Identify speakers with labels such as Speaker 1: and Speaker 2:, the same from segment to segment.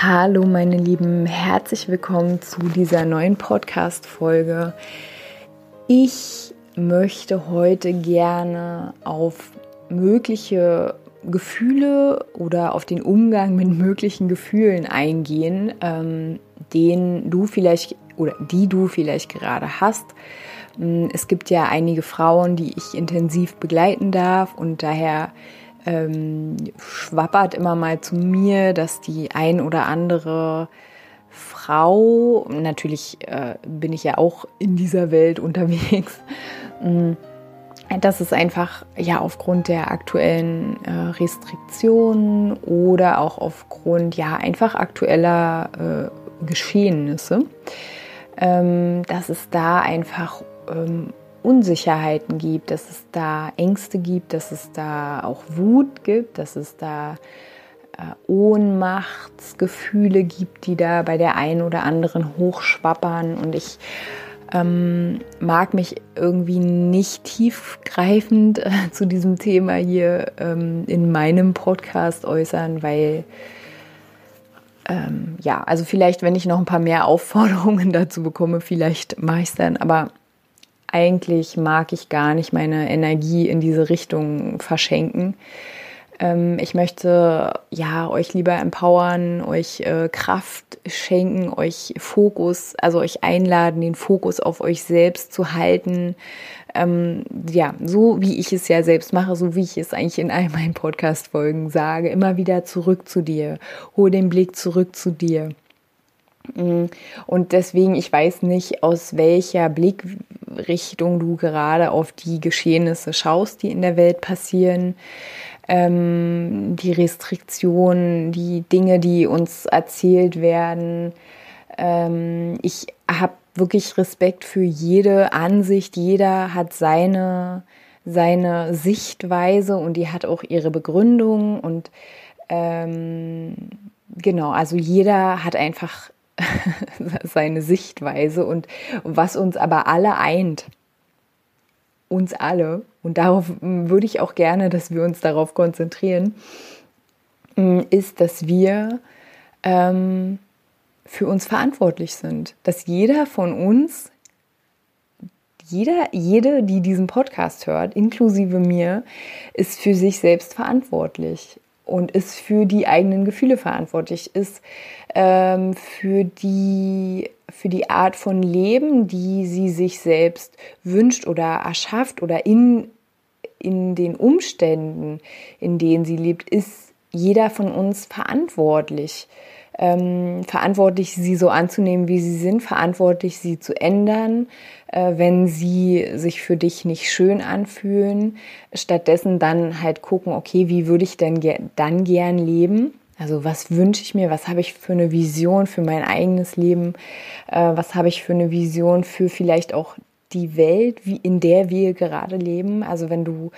Speaker 1: Hallo meine Lieben, herzlich willkommen zu dieser neuen Podcast-Folge. Ich möchte heute gerne auf mögliche Gefühle oder auf den Umgang mit möglichen Gefühlen eingehen, ähm, den du vielleicht oder die du vielleicht gerade hast. Mm, es gibt ja einige Frauen, die ich intensiv begleiten darf und daher ähm, schwappert immer mal zu mir, dass die ein oder andere Frau, natürlich äh, bin ich ja auch in dieser Welt unterwegs, mm, dass es einfach ja aufgrund der aktuellen äh, Restriktionen oder auch aufgrund ja einfach aktueller äh, Geschehnisse, ähm, dass es da einfach ähm, Unsicherheiten gibt, dass es da Ängste gibt, dass es da auch Wut gibt, dass es da äh, Ohnmachtsgefühle gibt, die da bei der einen oder anderen hochschwappern. Und ich ähm, mag mich irgendwie nicht tiefgreifend äh, zu diesem Thema hier ähm, in meinem Podcast äußern, weil ähm, ja, also vielleicht, wenn ich noch ein paar mehr Aufforderungen dazu bekomme, vielleicht mache ich es dann. Aber eigentlich mag ich gar nicht meine Energie in diese Richtung verschenken. Ähm, ich möchte ja euch lieber empowern, euch äh, Kraft schenken, euch Fokus, also euch einladen, den Fokus auf euch selbst zu halten. Ähm, ja, so wie ich es ja selbst mache, so wie ich es eigentlich in all meinen Podcast-Folgen sage, immer wieder zurück zu dir. Hol den Blick zurück zu dir. Mm. Und deswegen, ich weiß nicht, aus welcher Blickrichtung du gerade auf die Geschehnisse schaust, die in der Welt passieren. Ähm, die Restriktionen, die Dinge, die uns erzählt werden. Ähm, ich habe wirklich Respekt für jede Ansicht. Jeder hat seine, seine Sichtweise und die hat auch ihre Begründung. Und ähm, genau, also jeder hat einfach seine Sichtweise und was uns aber alle eint, uns alle, und darauf würde ich auch gerne, dass wir uns darauf konzentrieren, ist, dass wir ähm, für uns verantwortlich sind, dass jeder von uns, jeder, jede, die diesen Podcast hört, inklusive mir, ist für sich selbst verantwortlich und ist für die eigenen Gefühle verantwortlich, ist ähm, für, die, für die Art von Leben, die sie sich selbst wünscht oder erschafft oder in, in den Umständen, in denen sie lebt, ist jeder von uns verantwortlich. Ähm, verantwortlich, sie so anzunehmen, wie sie sind, verantwortlich, sie zu ändern, äh, wenn sie sich für dich nicht schön anfühlen. Stattdessen dann halt gucken, okay, wie würde ich denn ge dann gern leben? Also was wünsche ich mir? Was habe ich für eine Vision für mein eigenes Leben? Äh, was habe ich für eine Vision für vielleicht auch die Welt, wie in der wir gerade leben? Also wenn du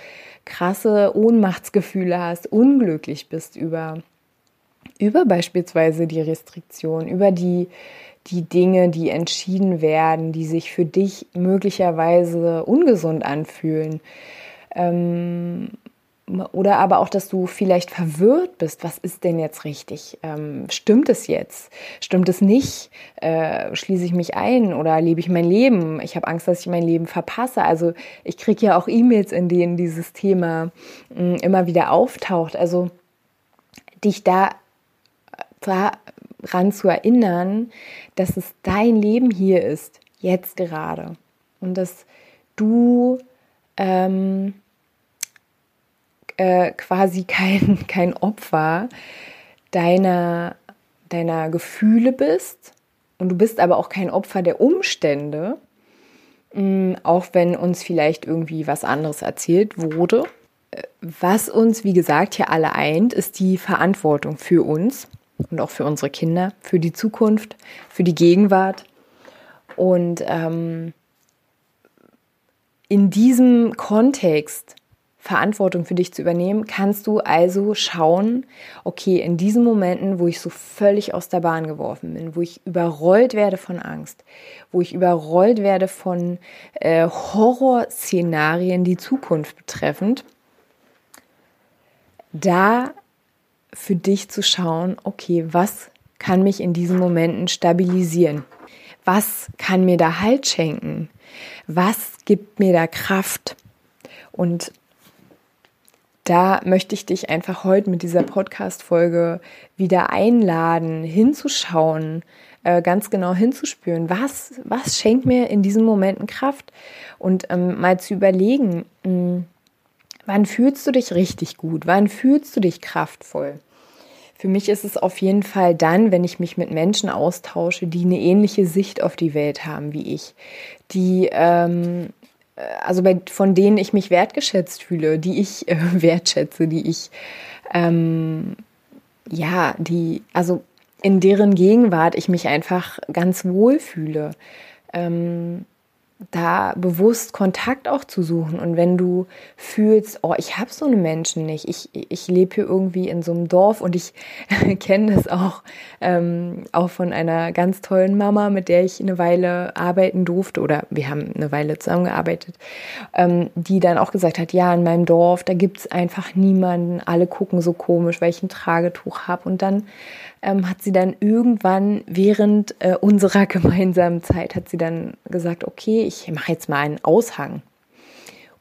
Speaker 1: krasse Ohnmachtsgefühle hast, unglücklich bist über über beispielsweise die Restriktion, über die die Dinge, die entschieden werden, die sich für dich möglicherweise ungesund anfühlen. Ähm, oder aber auch, dass du vielleicht verwirrt bist. Was ist denn jetzt richtig? Ähm, stimmt es jetzt? Stimmt es nicht? Äh, schließe ich mich ein oder lebe ich mein Leben? Ich habe Angst, dass ich mein Leben verpasse. Also ich kriege ja auch E-Mails, in denen dieses Thema mh, mm, immer wieder auftaucht. Also dich da daran zu erinnern, dass es dein Leben hier ist, jetzt gerade. Und dass du ähm, äh, quasi kein, kein Opfer deiner, deiner Gefühle bist. Und du bist aber auch kein Opfer der Umstände, mm, auch wenn uns vielleicht irgendwie was anderes erzählt wurde. Äh, was uns, wie gesagt, hier alle eint, ist die Verantwortung für uns und auch für unsere Kinder, für die Zukunft, für die Gegenwart. Und ähm, in diesem Kontext Verantwortung für dich zu übernehmen, kannst du also schauen, okay, in diesen Momenten, wo ich so völlig aus der Bahn geworfen bin, wo ich überrollt werde von Angst, wo ich überrollt werde von äh, Horrorszenarien, die Zukunft betreffend, da für dich zu schauen, okay, was kann mich in diesen Momenten stabilisieren? Was kann mir da Halt schenken? Was gibt mir da Kraft? Und da möchte ich dich einfach heute mit dieser Podcast-Folge wieder einladen, hinzuschauen, äh, ganz genau hinzuspüren, was, was schenkt mir in diesen Momenten Kraft und ähm, mal zu überlegen, mh, hm, wann fühlst du dich richtig gut, wann fühlst du dich kraftvoll. Für mich ist es auf jeden Fall dann, wenn ich mich mit Menschen austausche, die eine ähnliche Sicht auf die Welt haben wie ich, die ähm, äh, also bei, von denen ich mich wertgeschätzt fühle, die ich äh, wertschätze, die ich, ähm, ja, die, also in deren Gegenwart ich mich einfach ganz wohl fühle. Ähm, da bewusst Kontakt auch zu suchen. Und wenn du fühlst, oh, ich habe so eine Menschen nicht, ich, ich lebe hier irgendwie in so einem Dorf und ich kenne das auch, ähm, auch von einer ganz tollen Mama, mit der ich eine Weile arbeiten durfte oder wir haben eine Weile zusammengearbeitet, ähm, die dann auch gesagt hat, ja, in meinem Dorf, da gibt es einfach niemanden, alle gucken so komisch, weil ich ein Tragetuch habe. Und dann ähm, hat sie dann irgendwann während äh, unserer gemeinsamen Zeit, hat sie dann gesagt, okay, ich mache jetzt mal einen Aushang.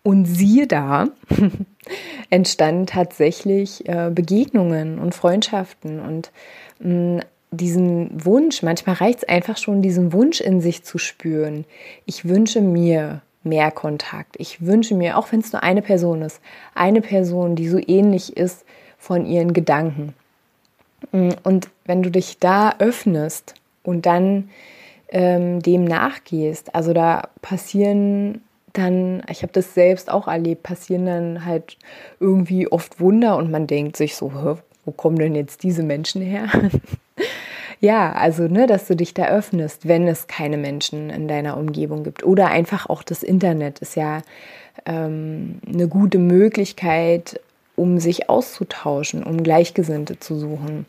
Speaker 1: Und siehe da, entstanden tatsächlich äh, Begegnungen und Freundschaften und mm, diesen Wunsch, manchmal reicht es einfach schon, diesen Wunsch in sich zu spüren. Ich wünsche mir mehr Kontakt. Ich wünsche mir, auch wenn es nur eine Person ist, eine Person, die so ähnlich ist von ihren Gedanken. Mm, und wenn du dich da öffnest und dann ähm, dem nachgehst, also da passieren dann, ich habe das selbst auch erlebt, passieren dann halt irgendwie oft Wunder und man denkt sich so, wo kommen denn jetzt diese Menschen her? ja, also, ne, dass du dich da öffnest, wenn es keine Menschen in deiner Umgebung gibt. Oder einfach auch das Internet ist ja ähm, eine gute Möglichkeit, um sich auszutauschen, um Gleichgesinnte zu suchen.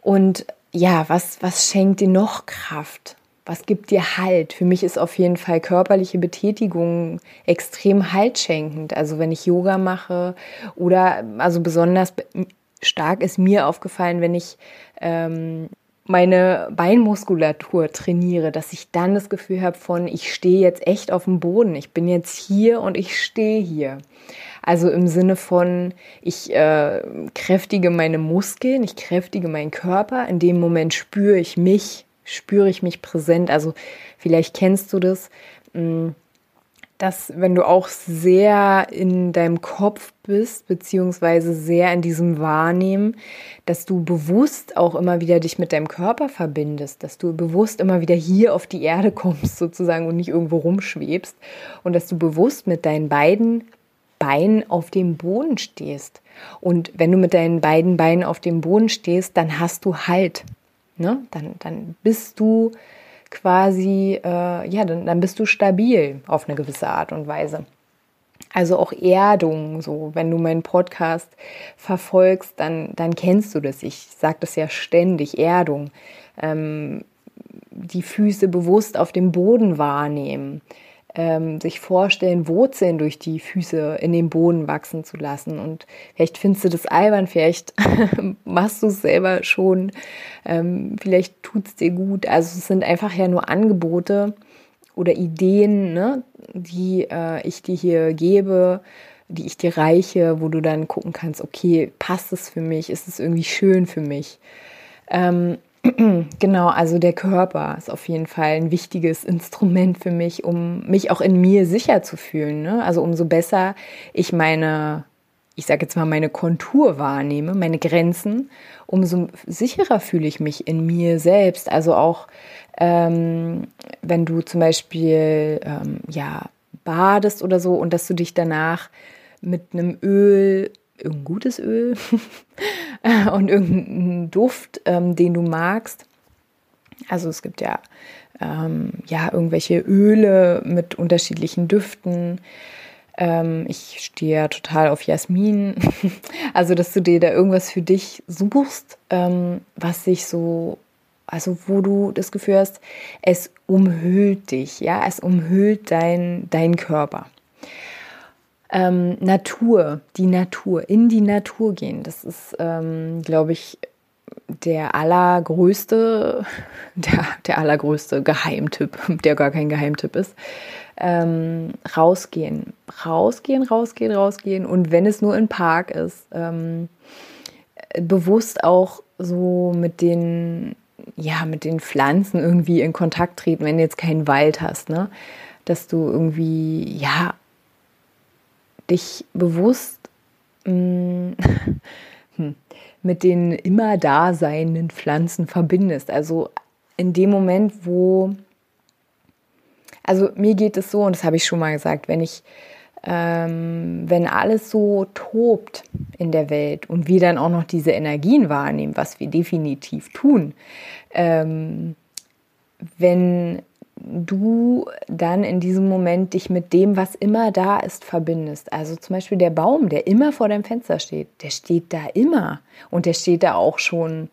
Speaker 1: Und ja, was, was schenkt dir noch Kraft? Was gibt dir Halt? Für mich ist auf jeden Fall körperliche Betätigung extrem haltschenkend. Also wenn ich Yoga mache oder also besonders stark ist mir aufgefallen, wenn ich ähm, meine Beinmuskulatur trainiere, dass ich dann das Gefühl habe von, ich stehe jetzt echt auf dem Boden, ich bin jetzt hier und ich stehe hier. Also im Sinne von, ich äh, kräftige meine Muskeln, ich kräftige meinen Körper. In dem Moment spüre ich mich, spüre ich mich präsent. Also vielleicht kennst du das, mm, dass wenn du auch sehr in deinem Kopf bist, beziehungsweise sehr in diesem Wahrnehmen, dass du bewusst auch immer wieder dich mit deinem Körper verbindest, dass du bewusst immer wieder hier auf die Erde kommst sozusagen und nicht irgendwo rumschwebst und dass du bewusst mit deinen beiden Bein auf dem Boden stehst. Und wenn du mit deinen beiden Beinen auf dem Boden stehst, dann hast du Halt. Ne? Dann, dann bist du quasi, äh, ja, dann, dann bist du stabil auf eine gewisse Art und Weise. Also auch Erdung, so wenn du meinen Podcast verfolgst, dann, dann kennst du das. Ich sage das ja ständig, Erdung. Ähm, die Füße bewusst auf dem Boden wahrnehmen ähm, sich vorstellen, Wurzeln durch die Füße in den Boden wachsen zu lassen. Und vielleicht findest du das albern, vielleicht machst du es selber schon, ähm, vielleicht tut es dir gut. Also es sind einfach ja nur Angebote oder Ideen, ne, die äh, ich dir hier gebe, die ich dir reiche, wo du dann gucken kannst, okay, passt es für mich, ist es irgendwie schön für mich. Ähm, Genau, also der Körper ist auf jeden Fall ein wichtiges Instrument für mich, um mich auch in mir sicher zu fühlen. Ne? Also umso besser ich meine, ich sage jetzt mal, meine Kontur wahrnehme, meine Grenzen, umso sicherer fühle ich mich in mir selbst. Also auch ähm, wenn du zum Beispiel ähm, ja badest oder so und dass du dich danach mit einem Öl irgendein gutes Öl und irgendeinen Duft, ähm, den du magst, Also es gibt ja, ähm, ja irgendwelche Öle mit unterschiedlichen Düften. Ähm, ich stehe ja total auf Jasmin. also, dass du dir da irgendwas für dich suchst, ähm, was sich so, also wo du das Gefühl hast, es umhüllt dich, ja, es umhüllt dein, dein Körper. Ähm, Natur, die Natur, in die Natur gehen, das ist, ähm, glaube ich, der allergrößte, der, der allergrößte Geheimtipp, der gar kein Geheimtipp ist. Ähm, rausgehen, rausgehen, rausgehen, rausgehen. Und wenn es nur im Park ist, ähm, bewusst auch so mit den, ja, mit den Pflanzen irgendwie in Kontakt treten, wenn du jetzt keinen Wald hast, ne? Dass du irgendwie, ja, dich bewusst mm, hm, mit den immer daseinenden Pflanzen verbindest. Also in dem Moment, wo, also mir geht es so, und das habe ich schon mal gesagt, wenn ich, ähm, wenn alles so tobt in der Welt und wir dann auch noch diese Energien wahrnehmen, was wir definitiv tun, ähm, wenn du dann in diesem Moment dich mit dem, was immer da ist, verbindest. Also zum Beispiel der Baum, der immer vor deinem Fenster steht, der steht da immer. Und der steht da auch schon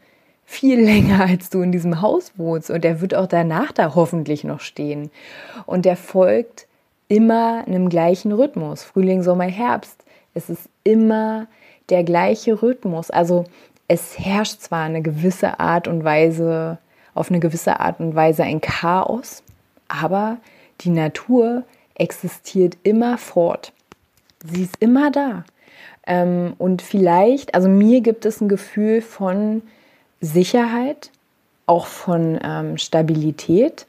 Speaker 1: viel länger, als du in diesem Haus wohnst. Und der wird auch danach da hoffentlich noch stehen. Und der folgt immer einem gleichen Rhythmus. Frühling, Sommer, Herbst. Es ist immer der gleiche Rhythmus. Also es herrscht zwar eine gewisse Art und Weise, auf eine gewisse Art und Weise ein Chaos, aber die Natur existiert immer fort. Sie ist immer da. Ähm, und vielleicht, also mir gibt es ein Gefühl von Sicherheit, auch von ähm, Stabilität,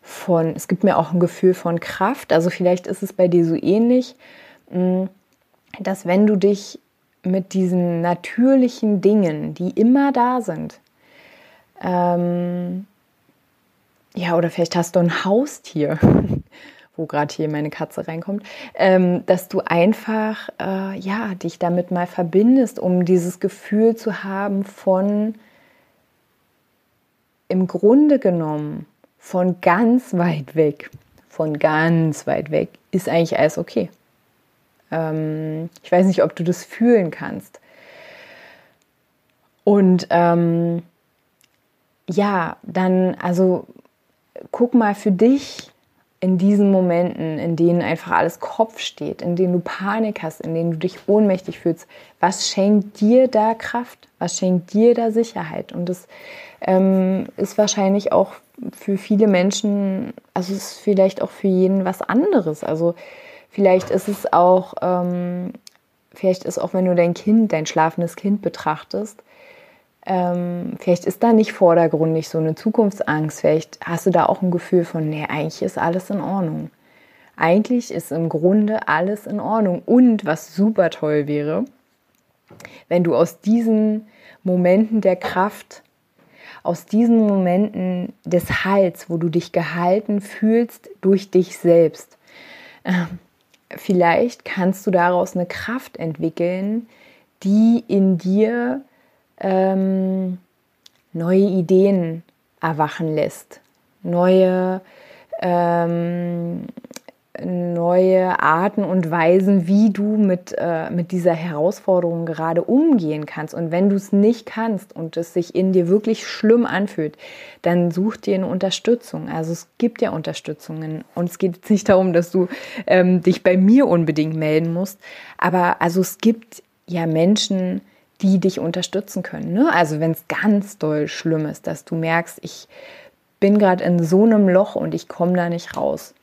Speaker 1: von, es gibt mir auch ein Gefühl von Kraft. Also vielleicht ist es bei dir so ähnlich, mh, dass wenn du dich mit diesen natürlichen Dingen, die immer da sind, ähm, ja, oder vielleicht hast du ein Haustier, wo gerade hier meine Katze reinkommt, ähm, dass du einfach äh, ja dich damit mal verbindest, um dieses Gefühl zu haben von im Grunde genommen von ganz weit weg, von ganz weit weg ist eigentlich alles okay. Ähm, ich weiß nicht, ob du das fühlen kannst. Und ähm, ja, dann, also guck mal für dich in diesen Momenten, in denen einfach alles Kopf steht, in denen du Panik hast, in denen du dich ohnmächtig fühlst, was schenkt dir da Kraft? Was schenkt dir da Sicherheit? Und das ähm, ist wahrscheinlich auch für viele Menschen, also es ist vielleicht auch für jeden was anderes. Also vielleicht ist es auch, ähm, vielleicht ist auch, wenn du dein Kind, dein schlafendes Kind betrachtest, ähm, vielleicht ist da nicht vordergründig so eine Zukunftsangst. Vielleicht hast du da auch ein Gefühl von, nee, eigentlich ist alles in Ordnung. Eigentlich ist im Grunde alles in Ordnung. Und was super toll wäre, wenn du aus diesen Momenten der Kraft, aus diesen Momenten des Heils, wo du dich gehalten fühlst durch dich selbst, äh, vielleicht kannst du daraus eine Kraft entwickeln, die in dir ähm, neue Ideen erwachen lässt, neue, ähm, neue Arten und Weisen, wie du mit, äh, mit dieser Herausforderung gerade umgehen kannst. Und wenn du es nicht kannst und es sich in dir wirklich schlimm anfühlt, dann such dir eine Unterstützung. Also es gibt ja Unterstützungen. Und es geht jetzt nicht darum, dass du ähm, dich bei mir unbedingt melden musst. Aber also es gibt ja Menschen, die dich unterstützen können. Ne? Also wenn es ganz doll schlimm ist, dass du merkst, ich bin gerade in so einem Loch und ich komme da nicht raus,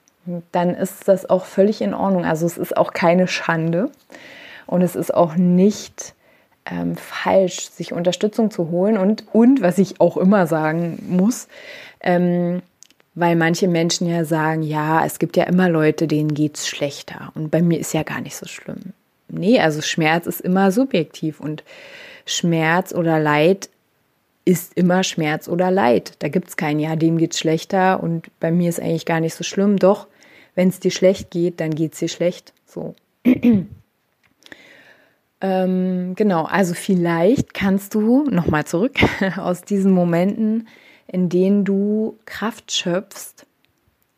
Speaker 1: dann ist das auch völlig in Ordnung. Also es ist auch keine Schande und es ist auch nicht ähm, falsch, sich Unterstützung zu holen. Und, und was ich auch immer sagen muss, ähm, weil manche Menschen ja sagen, ja, es gibt ja immer Leute, denen geht es schlechter. Und bei mir ist ja gar nicht so schlimm nee, also Schmerz ist immer subjektiv und Schmerz oder Leid ist immer Schmerz oder Leid. Da gibt es keinen, ja, dem geht es schlechter und bei mir ist eigentlich gar nicht so schlimm. Doch, wenn es dir schlecht geht, dann geht es dir schlecht. So. ähm, genau, also vielleicht kannst du nochmal zurück aus diesen Momenten in denen du Kraft schöpfst,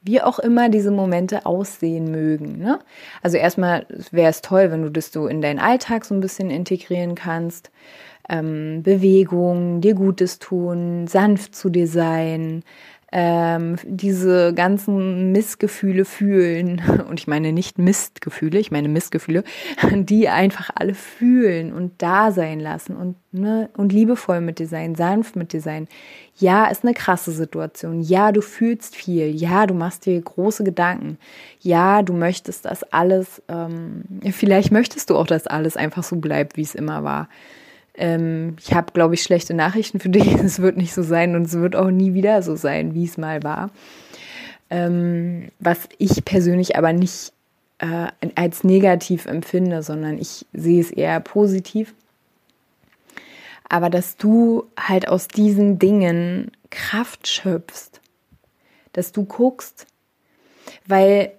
Speaker 1: wie auch immer diese Momente aussehen mögen. Ne? Also erstmal wäre es toll, wenn du das so in deinen Alltag so ein bisschen integrieren kannst. Ähm, Bewegung, dir Gutes tun, sanft zu dir sein, ähm, diese ganzen Missgefühle fühlen, und ich meine nicht Mistgefühle, ich meine Missgefühle, die einfach alle fühlen und da sein lassen und, ne, und liebevoll mit dir sein, sanft mit dir sein. Ja, ist eine krasse Situation. Ja, du fühlst viel. Ja, du machst dir große Gedanken. Ja, du möchtest, dass alles, ähm, vielleicht möchtest du auch, dass alles einfach so bleibt, wie es immer war. Ähm, ich habe, glaube ich, schlechte Nachrichten für dich. Es wird nicht so sein und es wird auch nie wieder so sein, wie es mal war. Ähm, was ich persönlich aber nicht äh, als negativ empfinde, sondern ich sehe es eher positiv. Aber dass du halt aus diesen Dingen Kraft schöpfst, dass du guckst, weil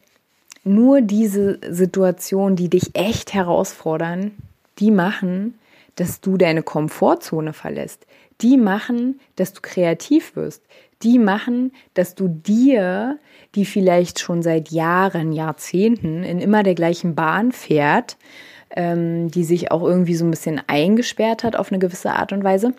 Speaker 1: nur diese Situationen, die dich echt herausfordern, die machen, dass du deine Komfortzone verlässt. Die machen, dass du kreativ wirst. Die machen, dass du dir, die vielleicht schon seit Jahren, Jahrzehnten in immer der gleichen Bahn fährt, ähm, die sich auch irgendwie so ein bisschen eingesperrt hat auf eine gewisse Art und Weise.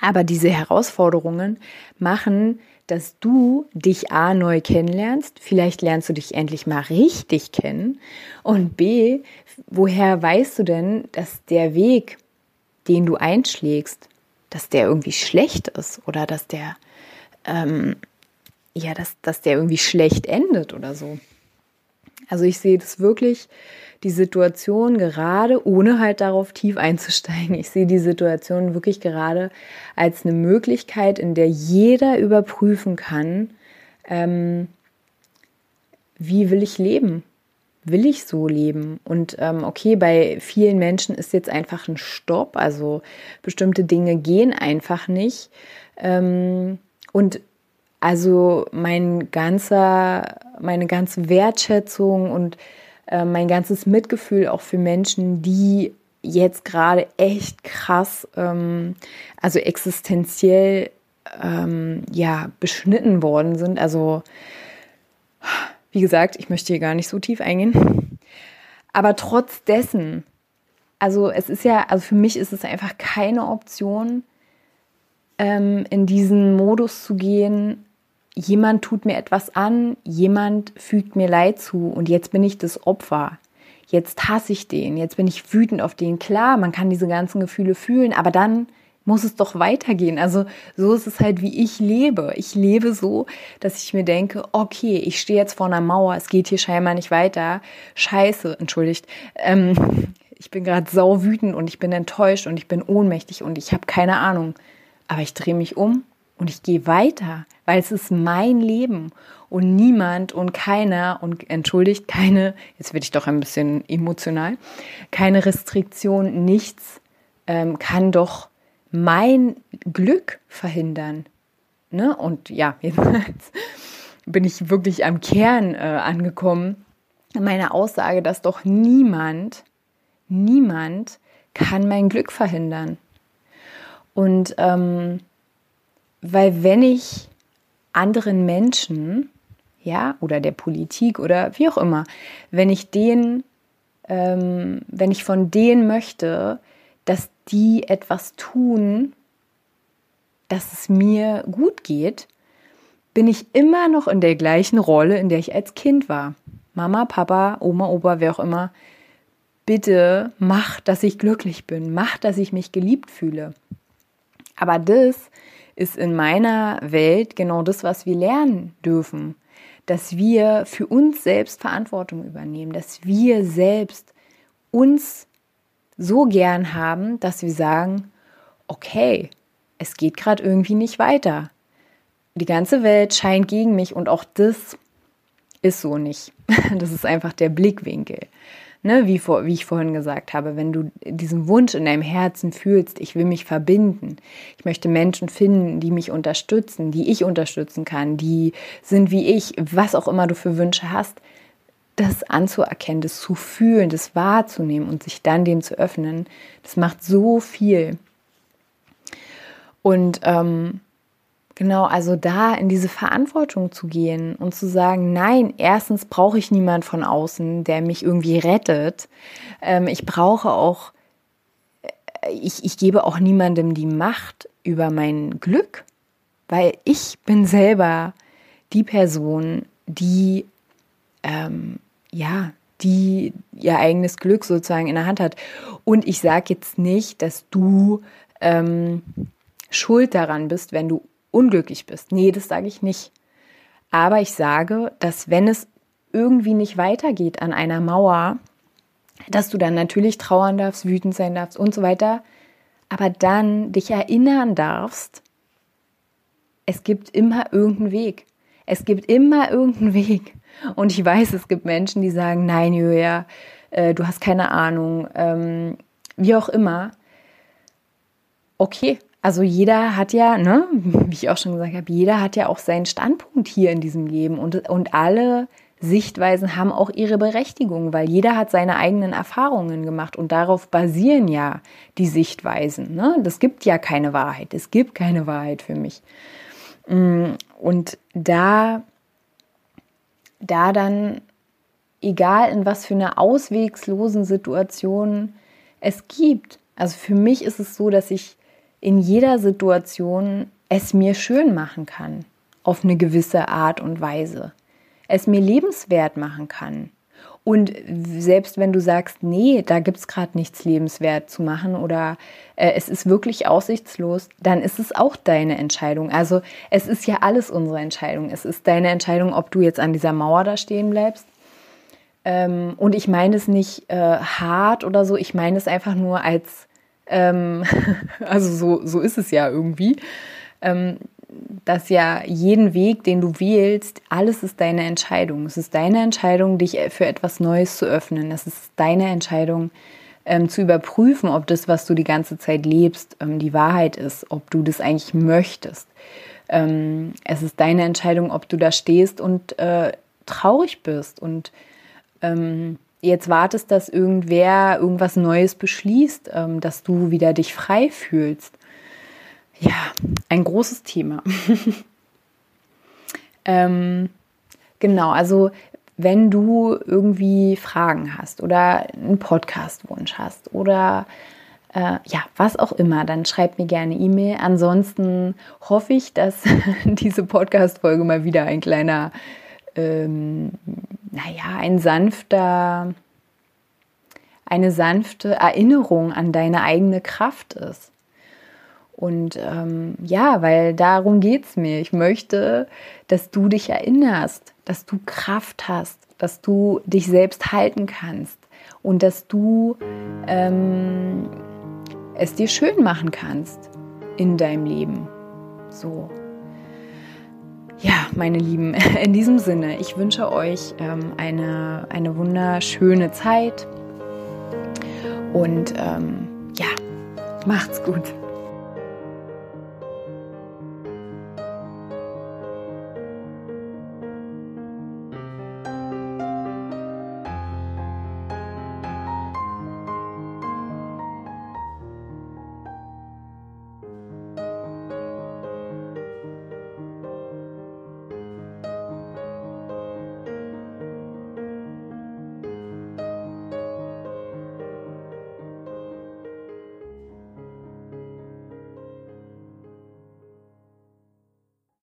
Speaker 1: Aber diese Herausforderungen machen, dass du dich A neu kennenlernst, vielleicht lernst du dich endlich mal richtig kennen und B, woher weißt du denn, dass der Weg, den du einschlägst, dass der irgendwie schlecht ist oder dass der ähm, ja, dass, dass der irgendwie schlecht endet oder so. Also ich sehe das wirklich, die Situation gerade, ohne halt darauf tief einzusteigen, ich sehe die Situation wirklich gerade als eine Möglichkeit, in der jeder überprüfen kann, ähm, wie will ich leben? Will ich so leben? Und ähm, okay, bei vielen Menschen ist jetzt einfach ein Stopp, also bestimmte Dinge gehen einfach nicht. Ähm, und also mein ganzer, meine ganze Wertschätzung und äh, mein ganzes Mitgefühl auch für Menschen, die jetzt gerade echt krass, ähm, also existenziell ähm, ja beschnitten worden sind. Also wie gesagt, ich möchte hier gar nicht so tief eingehen. Aber trotz dessen, also es ist ja, also für mich ist es einfach keine Option, ähm, in diesen Modus zu gehen, jemand tut mir etwas an, jemand fügt mir Leid zu und jetzt bin ich das Opfer. Jetzt hasse ich den, jetzt bin ich wütend auf den. Klar, man kann diese ganzen Gefühle fühlen, aber dann muss es doch weitergehen. Also so ist es halt, wie ich lebe. Ich lebe so, dass ich mir denke, okay, ich stehe jetzt vor einer Mauer, es geht hier scheinbar nicht weiter. Scheiße, entschuldigt. Ähm, ich bin gerade sau wütend und ich bin enttäuscht und ich bin ohnmächtig und ich habe keine Ahnung. Aber ich drehe mich um und ich gehe weiter, weil es ist mein Leben und niemand und keiner und entschuldigt keine, jetzt werde ich doch ein bisschen emotional, keine Restriktion, nichts ähm, kann doch mein Glück verhindern. Ne? Und ja, jetzt bin ich wirklich am Kern äh, angekommen. Meine Aussage, dass doch niemand, niemand kann mein Glück verhindern. Und ähm, weil wenn ich anderen Menschen, ja, oder der Politik oder wie auch immer, wenn ich denen, ähm, wenn ich von denen möchte, dass die etwas tun, dass es mir gut geht, bin ich immer noch in der gleichen Rolle, in der ich als Kind war. Mama, Papa, Oma, Opa, wer auch immer, bitte mach, dass ich glücklich bin, mach, dass ich mich geliebt fühle. Aber das ist in meiner Welt genau das, was wir lernen dürfen. Dass wir für uns selbst Verantwortung übernehmen, dass wir selbst uns so gern haben, dass wir sagen, okay, es geht gerade irgendwie nicht weiter. Die ganze Welt scheint gegen mich und auch das ist so nicht. Das ist einfach der Blickwinkel. Ne, wie, vor, wie ich vorhin gesagt habe, wenn du diesen Wunsch in deinem Herzen fühlst, ich will mich verbinden, ich möchte Menschen finden, die mich unterstützen, die ich unterstützen kann, die sind wie ich, was auch immer du für Wünsche hast, das anzuerkennen, das zu fühlen, das wahrzunehmen und sich dann dem zu öffnen, das macht so viel. Und ähm, Genau, also da in diese Verantwortung zu gehen und zu sagen, nein, erstens brauche ich niemand von außen, der mich irgendwie rettet. Ähm, ich brauche auch, äh, ich, ich gebe auch niemandem die Macht über mein Glück, weil ich bin selber die Person, die ähm, ja, die ihr eigenes Glück sozusagen in der Hand hat. Und ich sage jetzt nicht, dass du ähm, schuld daran bist, wenn du unglücklich bist. Nee, das sage ich nicht. Aber ich sage, dass wenn es irgendwie nicht weitergeht an einer Mauer, dass du dann natürlich trauern darfst, wütend sein darfst und so weiter, aber dann dich erinnern darfst, es gibt immer irgendeinen Weg. Es gibt immer irgendeinen Weg. Und ich weiß, es gibt Menschen, die sagen, nein, Julia, äh, du hast keine Ahnung, ähm, wie auch immer. Okay, also jeder hat ja, ne, wie ich auch schon gesagt habe, jeder hat ja auch seinen Standpunkt hier in diesem Leben und, und alle Sichtweisen haben auch ihre Berechtigung, weil jeder hat seine eigenen Erfahrungen gemacht und darauf basieren ja die Sichtweisen. Ne? Das gibt ja keine Wahrheit. Es gibt keine Wahrheit für mich. Mm, und da, da dann, egal in was für einer auswegslosen Situation es gibt, also für mich ist es so, dass ich in jeder Situation es mir schön machen kann, auf eine gewisse Art und Weise. Es mir lebenswert machen kann. Und selbst wenn du sagst, nee, da gibt es gerade nichts lebenswert zu machen oder äh, es ist wirklich aussichtslos, dann ist es auch deine Entscheidung. Also es ist ja alles unsere Entscheidung. Es ist deine Entscheidung, ob du jetzt an dieser Mauer da stehen bleibst. Ähm, und ich meine es nicht äh, hart oder so, ich meine es einfach nur als ähm, also so, so ist es ja irgendwie, ähm, dass ja jeden Weg, den du wählst, alles ist deine Entscheidung. Es ist deine Entscheidung, dich für etwas Neues zu öffnen. Es ist deine Entscheidung, ähm, zu überprüfen, ob das, was du die ganze Zeit lebst, ähm, die Wahrheit ist, ob du das eigentlich möchtest. Ähm, es ist deine Entscheidung, ob du da stehst und äh, traurig bist und ähm, jetzt wartest, dass irgendwer irgendwas Neues beschließt, ähm, dass du wieder dich frei fühlst. Ja, ein großes Thema. ähm, genau, also wenn du irgendwie Fragen hast oder einen Podcast-Wunsch hast oder äh, ja, was auch immer, dann schreib mir gerne E-Mail. Ansonsten hoffe ich, dass diese Podcast-Folge mal wieder ein kleiner ähm, naja, ein sanfter, eine sanfte Erinnerung an deine eigene Kraft ist. Und ähm, ja, weil darum geht es mir. Ich möchte, dass du dich erinnerst, dass du Kraft hast, dass du dich selbst halten kannst und dass du ähm, es dir schön machen kannst in deinem Leben. So. Ja, meine Lieben, in diesem Sinne, ich wünsche euch ähm, eine, eine wunderschöne Zeit und ähm, ja, macht's gut.